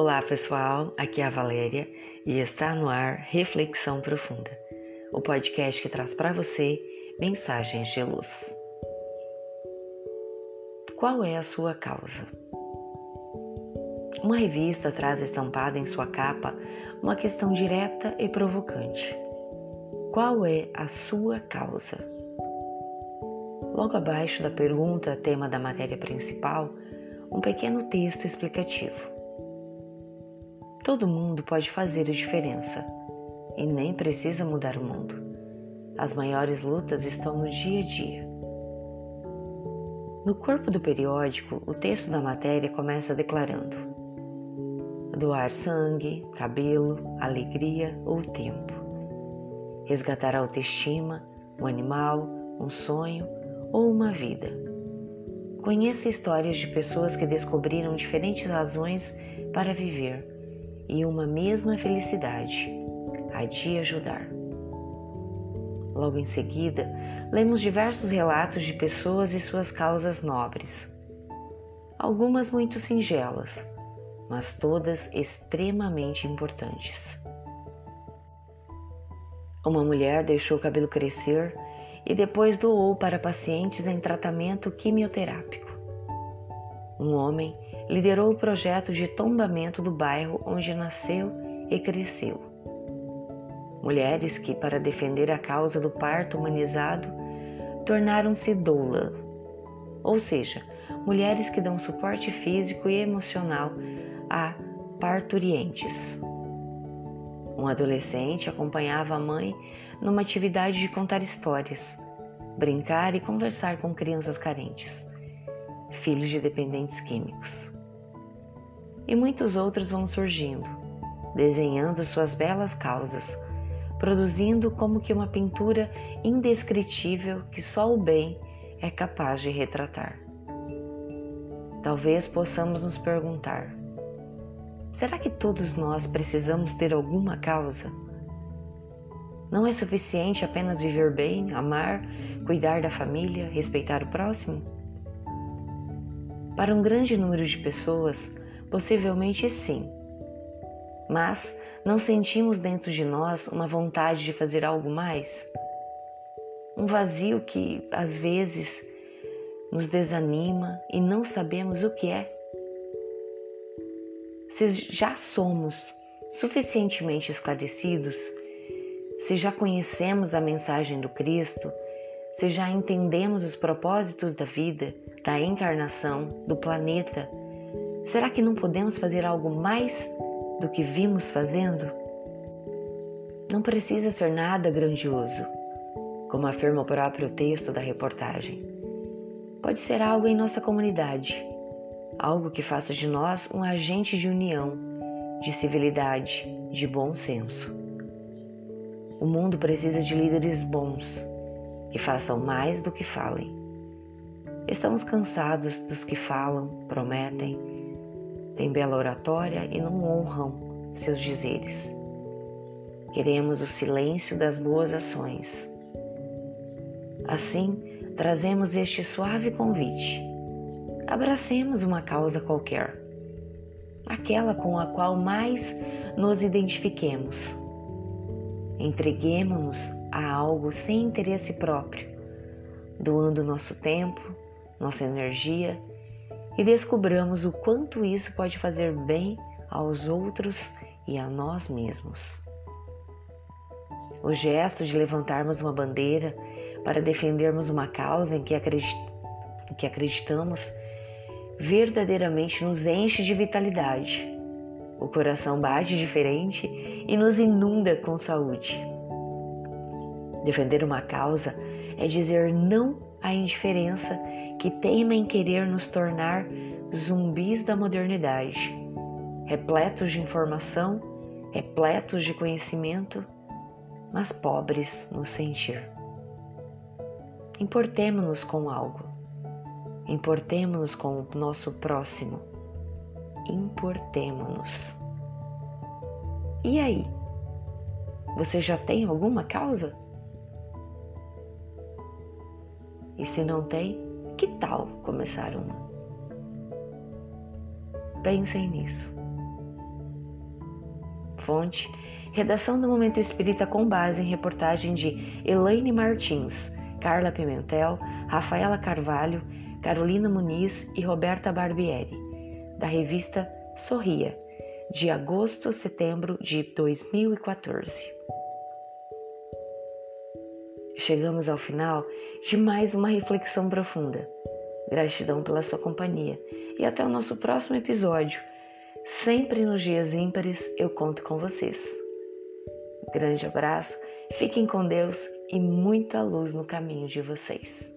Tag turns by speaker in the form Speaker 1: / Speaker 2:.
Speaker 1: Olá pessoal, aqui é a Valéria e está no ar Reflexão Profunda, o podcast que traz para você mensagens de luz. Qual é a sua causa? Uma revista traz estampada em sua capa uma questão direta e provocante. Qual é a sua causa? Logo abaixo da pergunta, tema da matéria principal, um pequeno texto explicativo. Todo mundo pode fazer a diferença e nem precisa mudar o mundo. As maiores lutas estão no dia a dia. No corpo do periódico, o texto da matéria começa declarando: doar sangue, cabelo, alegria ou tempo, resgatar a autoestima, um animal, um sonho ou uma vida. Conheça histórias de pessoas que descobriram diferentes razões para viver e uma mesma felicidade, a de ajudar. Logo em seguida, lemos diversos relatos de pessoas e suas causas nobres. Algumas muito singelas, mas todas extremamente importantes. Uma mulher deixou o cabelo crescer e depois doou para pacientes em tratamento quimioterápico. Um homem liderou o projeto de tombamento do bairro onde nasceu e cresceu. Mulheres que, para defender a causa do parto humanizado, tornaram-se doula, ou seja, mulheres que dão suporte físico e emocional a parturientes. Um adolescente acompanhava a mãe numa atividade de contar histórias, brincar e conversar com crianças carentes, filhos de dependentes químicos e muitos outros vão surgindo, desenhando suas belas causas, produzindo como que uma pintura indescritível que só o bem é capaz de retratar. Talvez possamos nos perguntar: será que todos nós precisamos ter alguma causa? Não é suficiente apenas viver bem, amar, cuidar da família, respeitar o próximo? Para um grande número de pessoas, Possivelmente sim. Mas não sentimos dentro de nós uma vontade de fazer algo mais? Um vazio que às vezes nos desanima e não sabemos o que é? Se já somos suficientemente esclarecidos, se já conhecemos a mensagem do Cristo, se já entendemos os propósitos da vida, da encarnação, do planeta, Será que não podemos fazer algo mais do que vimos fazendo? Não precisa ser nada grandioso, como afirma o próprio texto da reportagem. Pode ser algo em nossa comunidade, algo que faça de nós um agente de união, de civilidade, de bom senso. O mundo precisa de líderes bons, que façam mais do que falem. Estamos cansados dos que falam, prometem, têm bela oratória e não honram seus dizeres. Queremos o silêncio das boas ações. Assim, trazemos este suave convite. Abracemos uma causa qualquer, aquela com a qual mais nos identifiquemos. Entreguemos-nos a algo sem interesse próprio, doando nosso tempo, nossa energia e descobramos o quanto isso pode fazer bem aos outros e a nós mesmos. O gesto de levantarmos uma bandeira para defendermos uma causa em que, acredit que acreditamos verdadeiramente nos enche de vitalidade. O coração bate diferente e nos inunda com saúde. Defender uma causa é dizer não à indiferença que teima em querer nos tornar zumbis da modernidade, repletos de informação, repletos de conhecimento, mas pobres no sentir. Importemo-nos com algo, importemo-nos com o nosso próximo, importemo-nos. E aí? Você já tem alguma causa? E se não tem, que tal começar uma? Pensem nisso. Fonte, redação do Momento Espírita com base em reportagem de Elaine Martins, Carla Pimentel, Rafaela Carvalho, Carolina Muniz e Roberta Barbieri, da revista Sorria, de agosto a setembro de 2014. Chegamos ao final de mais uma reflexão profunda. Gratidão pela sua companhia e até o nosso próximo episódio. Sempre nos dias ímpares eu conto com vocês. Grande abraço, fiquem com Deus e muita luz no caminho de vocês.